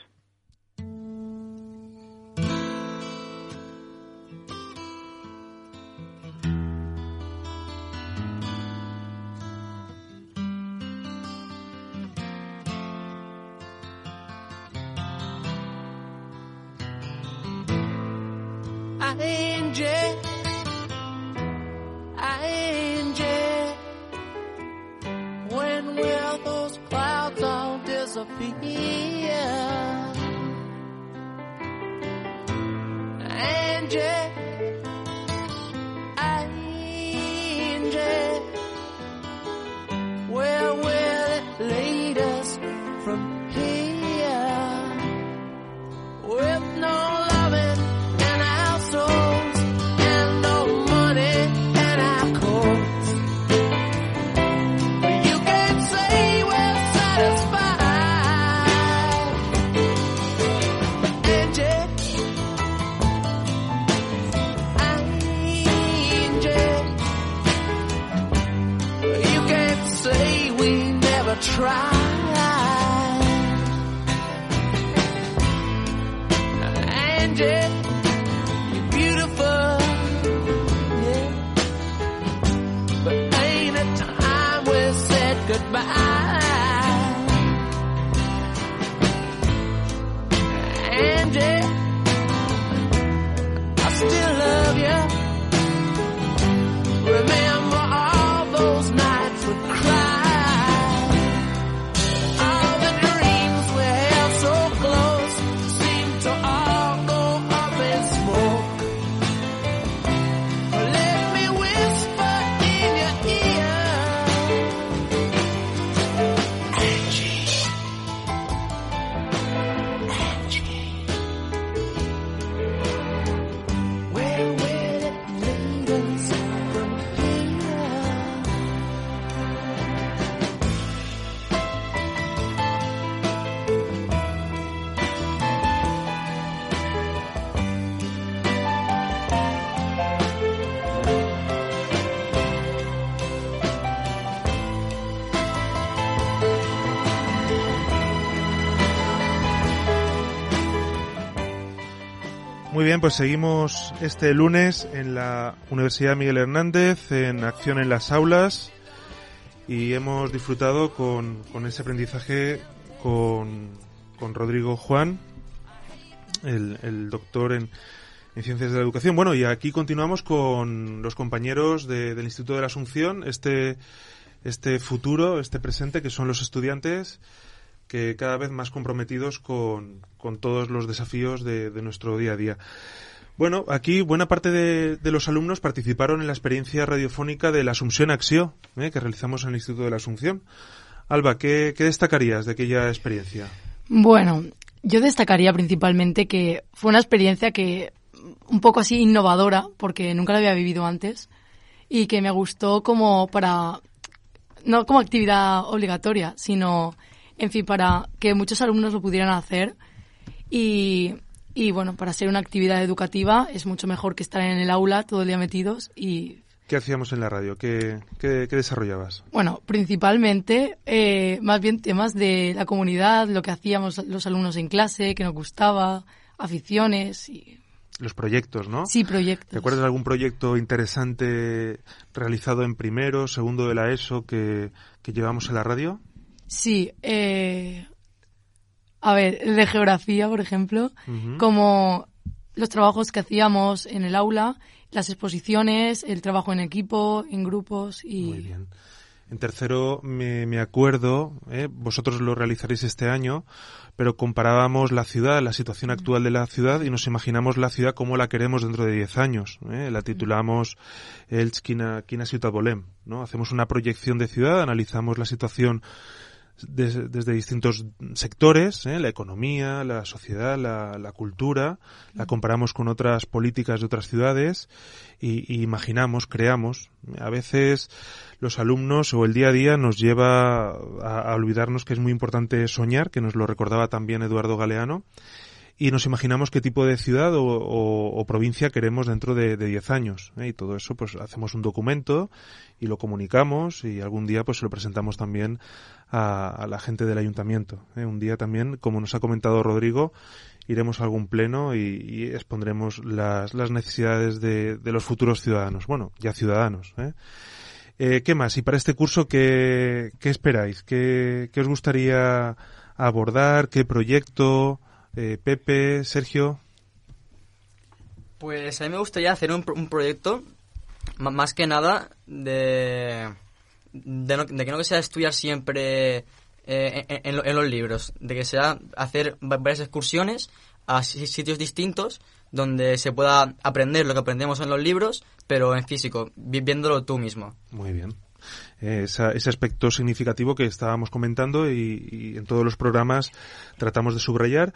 Those clouds all disappear? Bien, pues seguimos este lunes en la Universidad Miguel Hernández, en Acción en las Aulas, y hemos disfrutado con, con ese aprendizaje con, con Rodrigo Juan, el, el doctor en, en Ciencias de la Educación. Bueno, y aquí continuamos con los compañeros de- del Instituto de la Asunción, este, este futuro, este presente, que son los estudiantes que cada vez más comprometidos con, con todos los desafíos de, de nuestro día a día. Bueno, aquí buena parte de, de los alumnos participaron en la experiencia radiofónica de la Asunción Axio, ¿eh? que realizamos en el Instituto de la Asunción. Alba, ¿qué, qué destacarías de aquella experiencia? Bueno, yo destacaría principalmente que fue una experiencia que un poco así innovadora, porque nunca la había vivido antes, y que me gustó como para, no como actividad obligatoria, sino en fin, para que muchos alumnos lo pudieran hacer. Y, y bueno, para ser una actividad educativa es mucho mejor que estar en el aula todo el día metidos y ¿Qué hacíamos en la radio? ¿Qué, qué, qué desarrollabas? Bueno, principalmente, eh, más bien temas de la comunidad, lo que hacíamos los alumnos en clase, que nos gustaba, aficiones y... Los proyectos, ¿no? Sí, proyectos. ¿Te acuerdas de algún proyecto interesante realizado en primero, segundo de la ESO que, que llevamos en la radio? Sí, eh, a ver, el de geografía, por ejemplo, como los trabajos que hacíamos en el aula, las exposiciones, el trabajo en equipo, en grupos y... Muy bien. En tercero me, me acuerdo, ¿eh? vosotros lo realizaréis este año, pero comparábamos la ciudad, la situación actual de la ciudad y nos imaginamos la ciudad como la queremos dentro de 10 años. ¿eh? La titulamos El Quina, Quina Ciutat Volem, ¿no? Hacemos una proyección de ciudad, analizamos la situación des- desde distintos sectores, ¿eh? la economía, la sociedad, la, la cultura, la comparamos con otras políticas de otras ciudades y, y imaginamos, creamos. A veces los alumnos o el día a día nos lleva a, a olvidarnos que es muy importante soñar, que nos lo recordaba también Eduardo Galeano, y nos imaginamos qué tipo de ciudad o, provincia queremos dentro de, de 10 años. ¿eh? Y todo eso, pues hacemos un documento y lo comunicamos y algún día pues se lo presentamos también a, la gente del ayuntamiento. ¿eh? Un día también, como nos ha comentado Rodrigo, iremos a algún pleno y, y expondremos las, las necesidades de, de los futuros ciudadanos. Bueno, ya ciudadanos. ¿eh? Eh, ¿Qué más? Y para este curso, ¿qué, qué esperáis? ¿Qué, ¿Qué os gustaría abordar? ¿Qué proyecto? Eh, Pepe, Sergio. Pues a mí me gustaría hacer un, un proyecto más que nada de, de, no- de que no que sea estudiar siempre eh, en, en lo- en los libros, de que sea hacer va- varias excursiones a si- sitios distintos donde se pueda aprender lo que aprendemos en los libros, pero en físico, vi- viéndolo tú mismo. Muy bien. Eh, esa- ese aspecto significativo que estábamos comentando y, y en todos los programas tratamos de subrayar.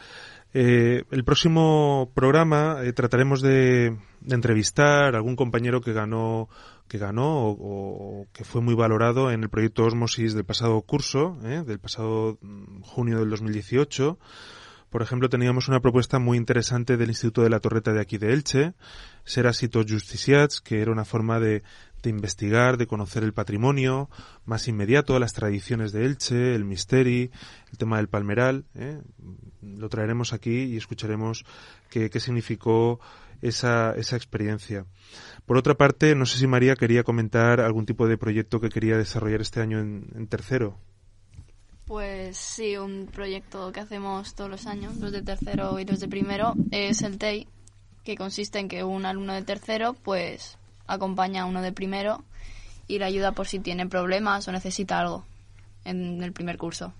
Eh, el próximo programa eh, trataremos de, de entrevistar algún compañero que ganó que ganó o, o que fue muy valorado en el proyecto Osmosis del pasado curso, eh, del pasado mm, junio del 2018. Por ejemplo, teníamos una propuesta muy interesante del Instituto de la Torreta de aquí de Elche, Serasitos Justiciats, que era una forma de, de investigar, de conocer el patrimonio más inmediato, las tradiciones de Elche, el misteri, el tema del palmeral. ¿eh? Lo traeremos aquí y escucharemos qué, qué significó esa, esa experiencia. Por otra parte, no sé si María quería comentar algún tipo de proyecto que quería desarrollar este año en, en tercero. Pues sí, un proyecto que hacemos todos los años, los de tercero y los de primero, es el TEI, que consiste en que un alumno de tercero pues acompaña a uno de primero y le ayuda por si tiene problemas o necesita algo en el primer curso.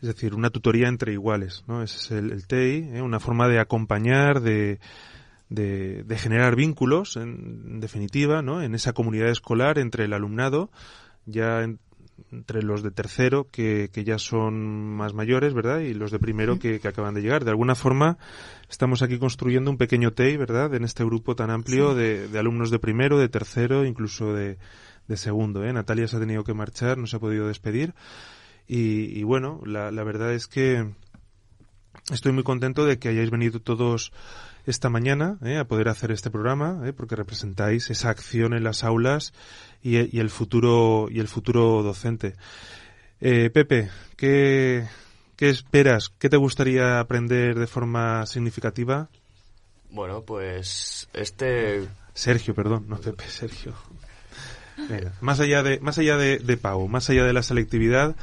Es decir, una tutoría entre iguales, ¿no? Ese es el, TEI, ¿eh? una forma de acompañar, de, de, de generar vínculos, en, en definitiva, ¿no? En esa comunidad escolar entre el alumnado, ya en- entre los de tercero, que, que ya son más mayores, ¿verdad? Y los de primero que, que acaban de llegar. De alguna forma, estamos aquí construyendo un pequeño TEI, ¿verdad? En este grupo tan amplio Sí. de, de alumnos de primero, de tercero, incluso de, de segundo, ¿eh? Natalia se ha tenido que marchar, no se ha podido despedir. Y, y bueno, la, la verdad es que estoy muy contento de que hayáis venido todos esta mañana ¿eh? a poder hacer este programa, ¿eh? porque representáis esa acción en las aulas y, y el futuro y el futuro docente. Eh, Pepe, ¿qué, ¿qué esperas? ¿Qué te gustaría aprender de forma significativa? Bueno, pues este... Sergio, perdón, no Pepe, Sergio. Venga, más allá de más allá de, de Pau, más allá de la selectividad,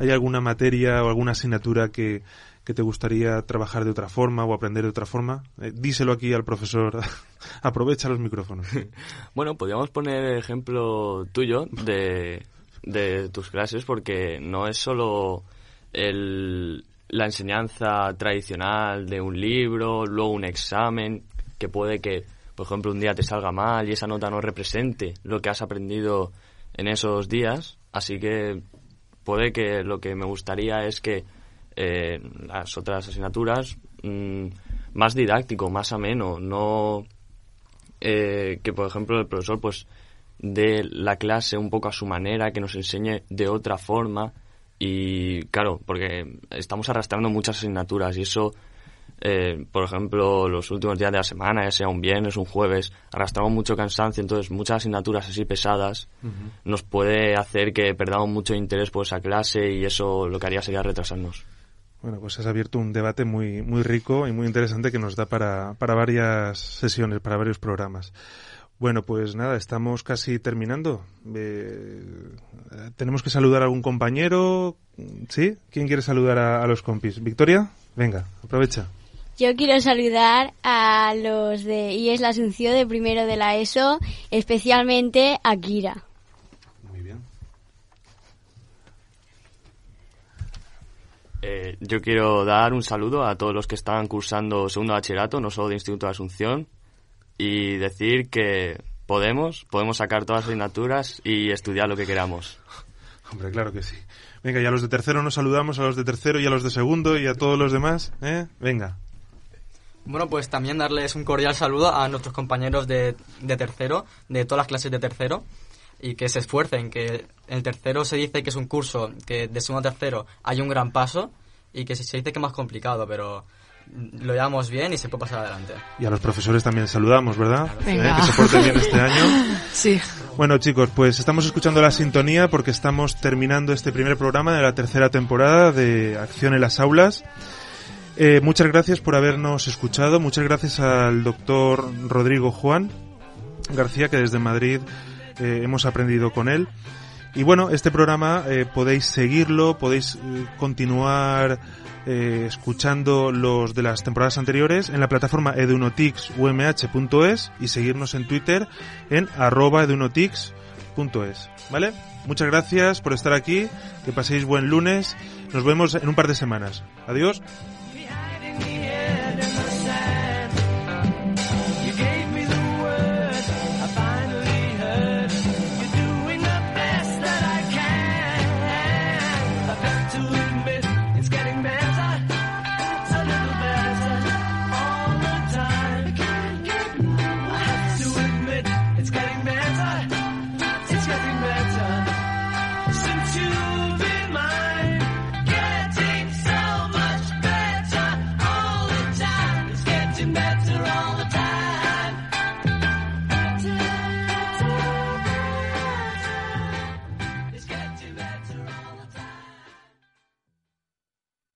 ¿hay alguna materia o alguna asignatura que, que te gustaría trabajar de otra forma o aprender de otra forma? Eh, díselo aquí al profesor. Aprovecha los micrófonos. Bueno, podríamos poner ejemplo tuyo de, de tus clases porque no es solo el, la enseñanza tradicional de un libro, luego un examen, que puede que, por ejemplo, un día te salga mal y esa nota no represente lo que has aprendido en esos días. Así que puede que lo que me gustaría es que eh, las otras asignaturas mm, más didáctico, más ameno, no eh, que por ejemplo el profesor pues dé la clase un poco a su manera, que nos enseñe de otra forma Y claro, porque estamos arrastrando muchas asignaturas y eso, eh, por ejemplo, los últimos días de la semana, ya sea un viernes, un jueves, arrastramos mucho cansancio, entonces muchas asignaturas así pesadas nos puede hacer que perdamos mucho interés por esa clase y eso lo que haría sería retrasarnos. Bueno, pues has abierto un debate muy, muy rico y muy interesante que nos da para, para varias sesiones, para varios programas. Bueno, pues nada, estamos casi terminando. Eh, Tenemos que saludar a algún compañero. ¿Sí? ¿Quién quiere saludar a, a los compis? ¿Victoria? Venga, aprovecha. Yo quiero saludar a los de IES La Asunción de primero de la ESO, especialmente a Kira. Eh, yo quiero dar un saludo a todos los que están cursando segundo bachillerato, no solo de Instituto de Asunción, y decir que podemos, podemos sacar todas las asignaturas y estudiar lo que queramos. Hombre, claro que sí. Venga, y a los de tercero nos saludamos, a los de tercero y a los de segundo y a todos los demás, ¿eh? Venga. Bueno, pues también darles un cordial saludo a nuestros compañeros de, de tercero, de todas las clases de tercero, y que se esfuercen, que el tercero se dice que es un curso que de segundo a tercero hay un gran paso, y que se se dice que es más complicado, pero lo llevamos bien y se puede pasar adelante. Y a los profesores también saludamos, ¿verdad? Venga. ¿Eh? Que se porten bien este año. Sí. Bueno, chicos, pues estamos escuchando la sintonía porque estamos terminando este primer programa de la tercera temporada de Acción en las Aulas. Eh, muchas gracias por habernos escuchado. Muchas gracias al doctor Rodrigo Juan García, que desde Madrid eh, hemos aprendido con él. Y bueno, este programa eh, podéis seguirlo, podéis eh, continuar escuchando los de las temporadas anteriores en la plataforma edunotixumh.es y seguirnos en Twitter en arroba edunotix.es. ¿Vale? Muchas gracias por estar aquí, que paséis buen lunes, nos vemos en un par de semanas. Adiós.